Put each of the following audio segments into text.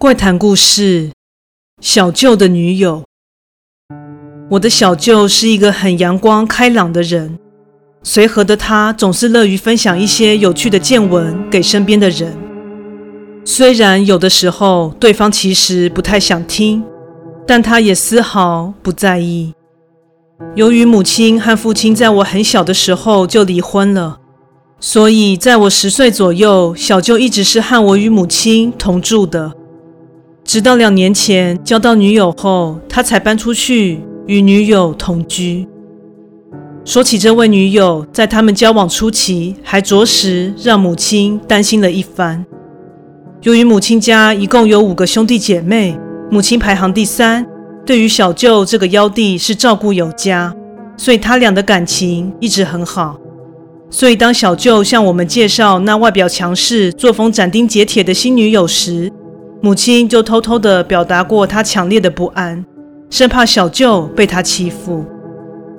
怪谈故事：小舅的女友。我的小舅是一个很阳光开朗的人，随和的他总是乐于分享一些有趣的见闻给身边的人。虽然有的时候对方其实不太想听，但他也丝毫不在意。由于母亲和父亲在我很小的时候就离婚了，所以在我十岁左右，小舅一直是和我与母亲同住的。直到两年前交到女友后，他才搬出去与女友同居。说起这位女友，在他们交往初期，还着实让母亲担心了一番。由于母亲家一共有五个兄弟姐妹，母亲排行第三，对于小舅这个幺弟是照顾有加，所以他俩的感情一直很好。所以当小舅向我们介绍那外表强势、作风斩钉截铁的新女友时，母亲就偷偷地表达过她强烈的不安，生怕小舅被她欺负。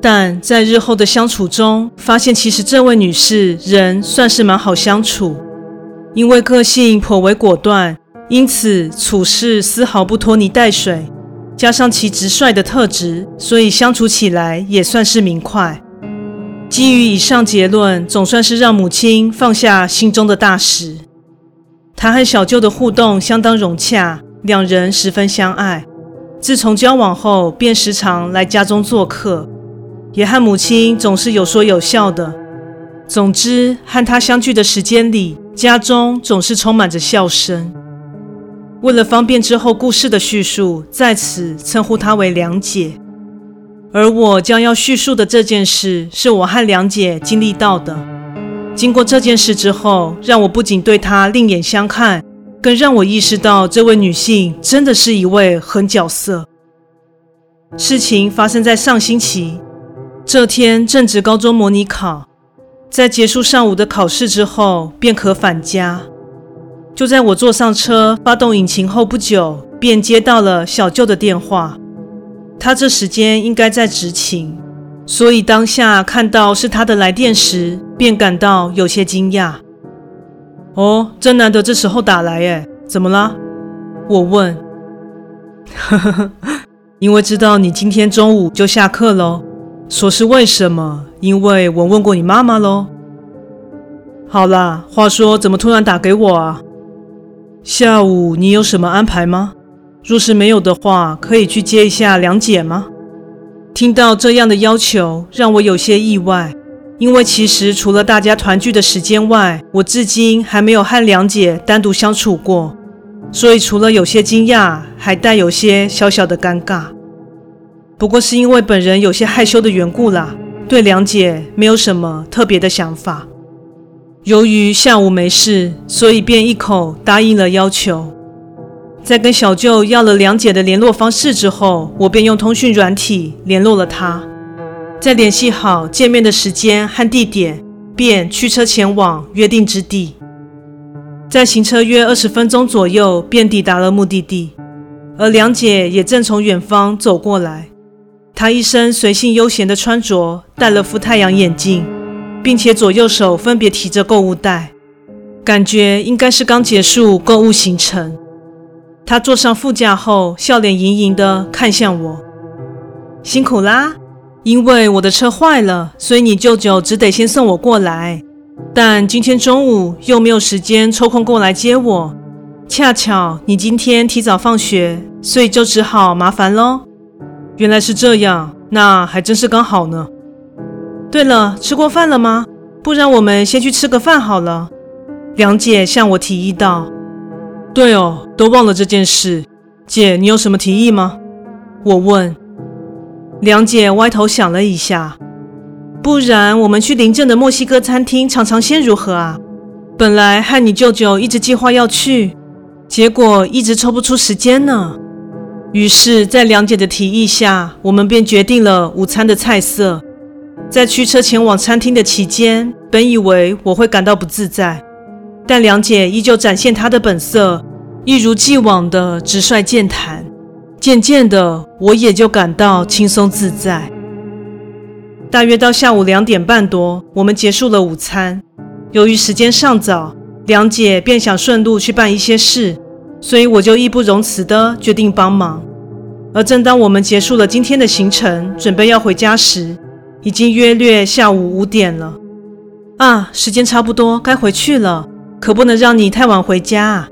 但在日后的相处中，发现其实这位女士人算是蛮好相处，因为个性颇为果断，因此处事丝毫不拖泥带水，加上其直率的特质，所以相处起来也算是明快。基于以上结论，总算是让母亲放下心中的大石。他和小舅的互动相当融洽，两人十分相爱。自从交往后，便时常来家中做客，也和母亲总是有说有笑的。总之，和他相聚的时间里，家中总是充满着笑声。为了方便之后故事的叙述，在此称呼她为梁姐。而我将要叙述的这件事，是我和梁姐经历到的。经过这件事之后，让我不仅对她另眼相看，更让我意识到这位女性真的是一位狠角色。事情发生在上星期，这天正值高中模拟考，在结束上午的考试之后，便可返家。就在我坐上车，发动引擎后不久，便接到了小舅的电话。他这时间应该在执勤。所以当下看到是他的来电时，便感到有些惊讶。哦，真难得这时候打来耶，怎么了？我问。呵呵呵，因为知道你今天中午就下课喽。说是为什么？因为我问过你妈妈喽。好啦，话说怎么突然打给我啊？下午你有什么安排吗？若是没有的话，可以去接一下梁姐吗？听到这样的要求，让我有些意外，因为其实除了大家团聚的时间外，我至今还没有和梁姐单独相处过，所以除了有些惊讶，还带有些小小的尴尬。不过是因为本人有些害羞的缘故啦，对梁姐没有什么特别的想法。由于下午没事，所以便一口答应了要求。在跟小舅要了梁姐的联络方式之后，我便用通讯软体联络了她。在联系好见面的时间和地点，便驱车前往约定之地。在行车约二十分钟左右，便抵达了目的地。而梁姐也正从远方走过来。她一身随性悠闲的穿着，戴了副太阳眼镜，并且左右手分别提着购物袋，感觉应该是刚结束购物行程。他坐上副驾后，笑脸盈盈地看向我：“辛苦啦，因为我的车坏了，所以你舅舅只得先送我过来。但今天中午又没有时间抽空过来接我，恰巧你今天提早放学，所以就只好麻烦喽。原来是这样，那还真是刚好呢。对了，吃过饭了吗？不然我们先去吃个饭好了。”梁姐向我提议道。对哦，都忘了这件事。姐，你有什么提议吗？我问。梁姐歪头想了一下，不然我们去邻镇的墨西哥餐厅尝尝鲜如何啊？本来和你舅舅一直计划要去，结果一直抽不出时间呢。于是，在梁姐的提议下，我们便决定了午餐的菜色。在驱车前往餐厅的期间，本以为我会感到不自在。但梁姐依旧展现她的本色，一如既往的直率健谈。渐渐的，我也就感到轻松自在。大约到下午两点半多，我们结束了午餐。由于时间尚早，梁姐便想顺路去办一些事，所以我就义不容辞的决定帮忙。而正当我们结束了今天的行程，准备要回家时，已经约略下午五点了。啊，时间差不多，该回去了，可不能让你太晚回家啊。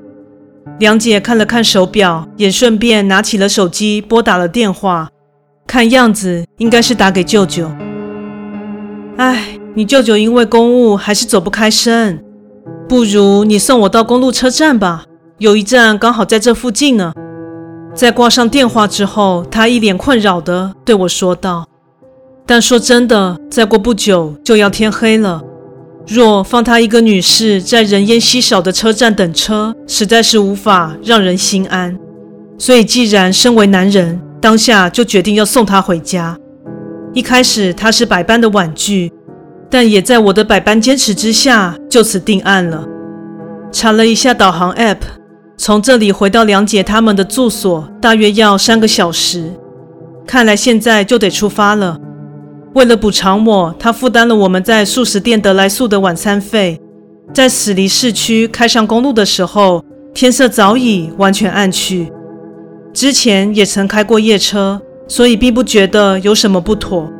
梁姐看了看手表，也顺便拿起了手机拨打了电话，看样子应该是打给舅舅。哎，你舅舅因为公务还是走不开身，不如你送我到公路车站吧。有一站刚好在这附近呢。在挂上电话之后，他一脸困扰地对我说道：“但说真的，再过不久就要天黑了。若放她一个女士在人烟稀少的车站等车，实在是无法让人心安。所以，既然身为男人，当下就决定要送她回家。一开始他是百般的婉拒，但也在我的百般坚持之下，就此定案了。查了一下导航 App。”从这里回到梁姐他们的住所，大约要三个小时。看来现在就得出发了。为了补偿我，他负担了我们在素食店得来速的晚餐费。在驶离市区开上公路的时候，天色早已完全暗去。之前也曾开过夜车，所以并不觉得有什么不妥。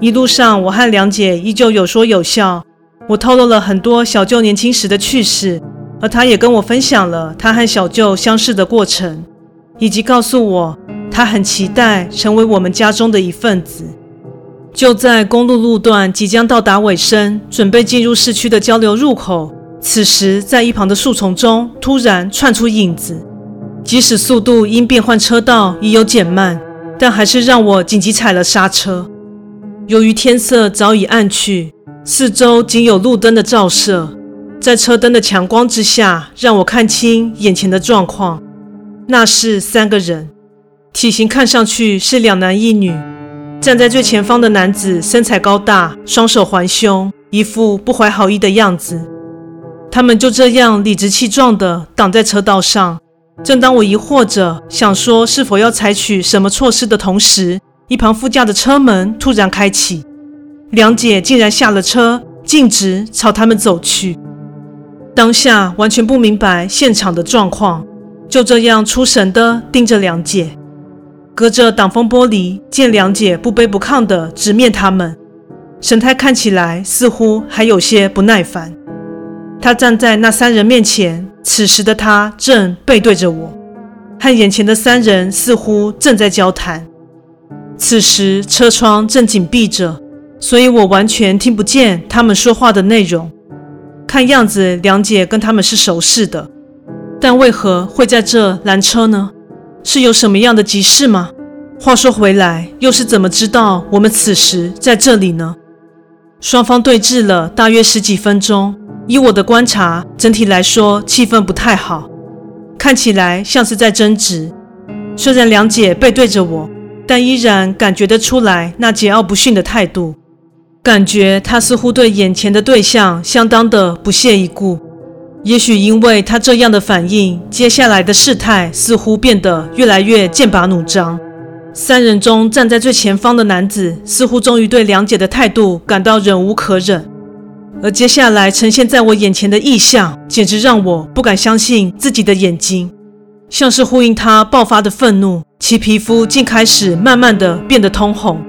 一路上，我和梁姐依旧有说有笑。我透露了很多小舅年轻时的趣事。而他也跟我分享了他和小舅相识的过程，以及告诉我他很期待成为我们家中的一份子。就在公路路段即将到达尾声，准备进入市区的交流入口，此时在一旁的树丛中突然窜出影子，即使速度因变换车道已有减慢，但还是让我紧急踩了刹车。由于天色早已暗去，四周仅有路灯的照射。在车灯的强光之下，让我看清眼前的状况。那是三个人，体型看上去是两男一女。站在最前方的男子身材高大，双手环胸，一副不怀好意的样子。他们就这样理直气壮地挡在车道上。正当我疑惑着想说是否要采取什么措施的同时，一旁副驾的车门突然开启，梁姐竟然下了车，径直朝他们走去。当下完全不明白现场的状况，就这样出神地盯着梁姐，隔着挡风玻璃见梁姐不卑不亢地直面他们，神态看起来似乎还有些不耐烦。她站在那三人面前，此时的她正背对着我，和眼前的三人似乎正在交谈。此时车窗正紧闭着，所以我完全听不见他们说话的内容。看样子，梁姐跟他们是熟识的，但为何会在这拦车呢？是有什么样的急事吗？话说回来，又是怎么知道我们此时在这里呢？双方对峙了大约十几分钟，以我的观察，整体来说气氛不太好，看起来像是在争执。虽然梁姐背对着我，但依然感觉得出来那桀骜不驯的态度。感觉他似乎对眼前的对象相当的不屑一顾，也许因为他这样的反应，接下来的事态似乎变得越来越剑拔弩张。三人中站在最前方的男子似乎终于对梁姐的态度感到忍无可忍，而接下来呈现在我眼前的异象，简直让我不敢相信自己的眼睛，像是呼应他爆发的愤怒，其皮肤竟开始慢慢的变得通红。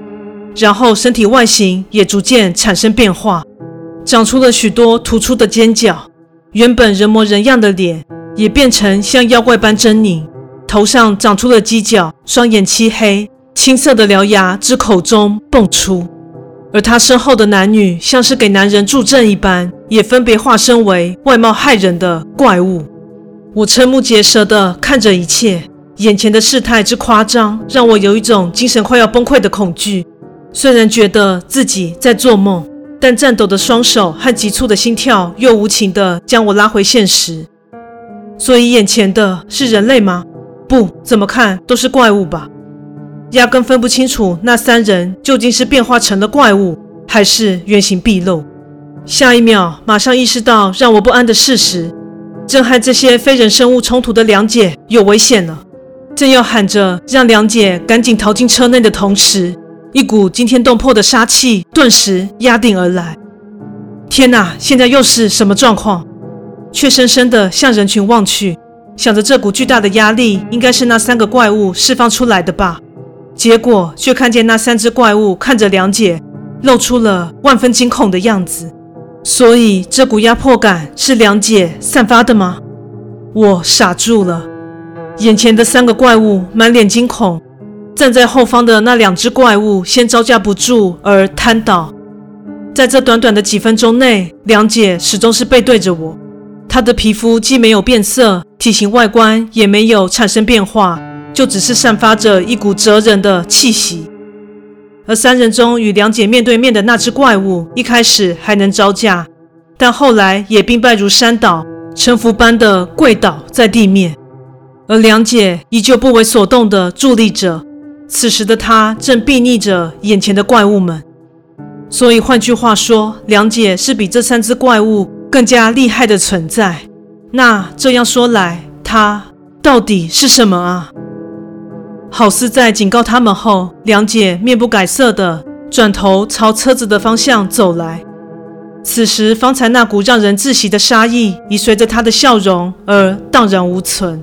然后身体外形也逐渐产生变化，长出了许多突出的尖角，原本人模人样的脸也变成像妖怪般狰狞，头上长出了犄角，双眼漆黑，青色的獠牙自口中蹦出，而他身后的男女像是给男人助阵一般，也分别化身为外貌骇人的怪物。我瞠目结舌地看着一切，眼前的事态之夸张，让我有一种精神快要崩溃的恐惧。虽然觉得自己在做梦，但颤抖的双手和急促的心跳又无情地将我拉回现实。所以眼前的是人类吗？不，怎么看都是怪物吧。压根分不清楚那三人究竟是变化成了怪物，还是原形毕露。下一秒，马上意识到让我不安的事实：正和这些非人生物冲突的梁姐有危险了。正要喊着让梁姐赶紧逃进车内的同时，一股惊天动魄的杀气顿时压顶而来。天哪，现在又是什么状况？怯生生地向人群望去，想着这股巨大的压力应该是那三个怪物释放出来的吧。结果却看见那三只怪物看着梁姐，露出了万分惊恐的样子。所以这股压迫感是梁姐散发的吗？我傻住了。眼前的三个怪物满脸惊恐，站在后方的那两只怪物先招架不住而瘫倒。在这短短的几分钟内，梁姐始终是背对着我，她的皮肤既没有变色，体型外观也没有产生变化。就只是散发着一股哲人的气息，而三人中与梁姐面对面的那只怪物，一开始还能招架，但后来也兵败如山倒，臣服般的跪倒在地面。而梁姐依旧不为所动的伫立着，此时的他正睥睨着眼前的怪物们。所以换句话说，梁姐是比这三只怪物更加厉害的存在。那这样说来，她到底是什么啊？好似在警告他们后，梁姐面不改色的转头朝车子的方向走来。此时，方才那股让人窒息的杀意已随着她的笑容而荡然无存。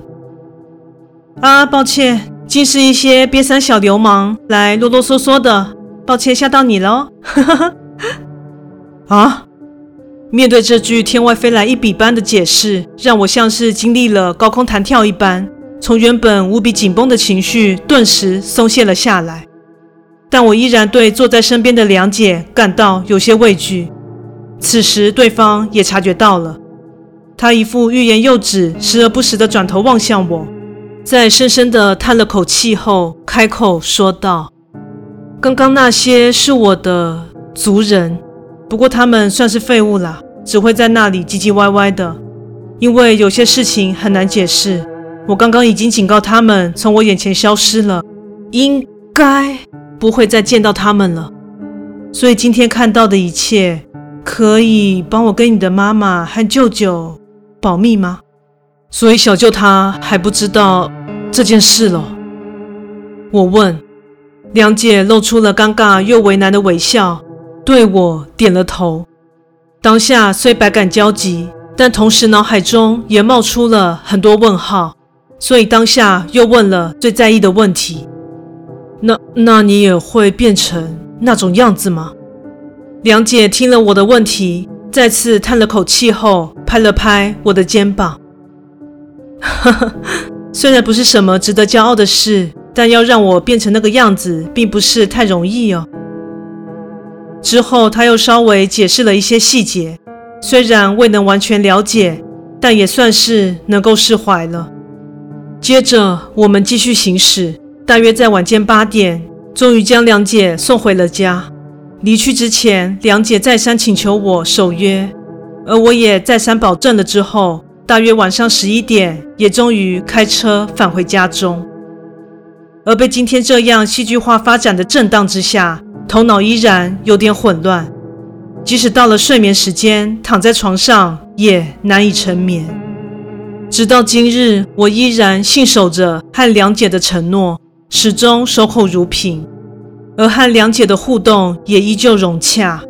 啊，抱歉，竟是一些瘪三小流氓来啰啰嗦嗦的，抱歉吓到你了。啊！面对这句天外飞来一笔般的解释，让我像是经历了高空弹跳一般。从原本无比紧绷的情绪，顿时松懈了下来。但我依然对坐在身边的梁姐感到有些畏惧。此时，对方也察觉到了，他一副欲言又止，时而不时地转头望向我，在深深的叹了口气后，开口说道：“刚刚那些是我的族人，不过他们算是废物啦，只会在那里唧唧歪歪的，因为有些事情很难解释。”我刚刚已经警告他们从我眼前消失了，应该不会再见到他们了。所以今天看到的一切，可以帮我跟你的妈妈和舅舅保密吗？所以小舅他还不知道这件事了。我问，梁姐露出了尴尬又为难的微笑，对我点了头。当下虽百感交集，但同时脑海中也冒出了很多问号。所以当下又问了最在意的问题：“那那你也会变成那种样子吗？”梁姐听了我的问题，再次叹了口气后，拍了拍我的肩膀：“，虽然不是什么值得骄傲的事，但要让我变成那个样子，并不是太容易哦。”之后，她又稍微解释了一些细节，虽然未能完全了解，但也算是能够释怀了。接着我们继续行驶，大约在晚间八点，终于将梁姐送回了家。离去之前，梁姐再三请求我守约，而我也再三保证了之后，大约晚上十一点，也终于开车返回家中。而被今天这样戏剧化发展的震荡之下，头脑依然有点混乱，即使到了睡眠时间，躺在床上也难以成眠。直到今日，我依然信守着和梁姐的承诺，始终守口如瓶，而和梁姐的互动也依旧融洽。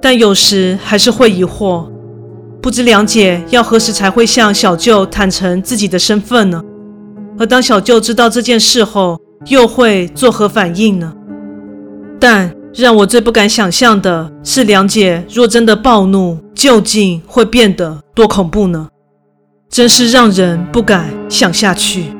但有时还是会疑惑，不知梁姐要何时才会向小舅坦诚自己的身份呢？而当小舅知道这件事后，又会作何反应呢？但让我最不敢想象的是，梁姐若真的暴怒，究竟会变得多恐怖呢？真是让人不敢想下去。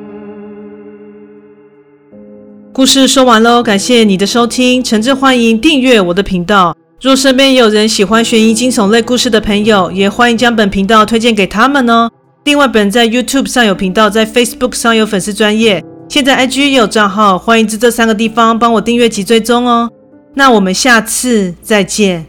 故事说完喽，感谢你的收听，诚挚欢迎订阅我的频道。若身边有人喜欢悬疑惊悚类故事的朋友，也欢迎将本频道推荐给他们哦。另外，本在 YouTube 上有频道，在 Facebook 上有粉丝专业，现在 IG 也有账号，欢迎至这三个地方帮我订阅及追踪哦。那我们下次再见。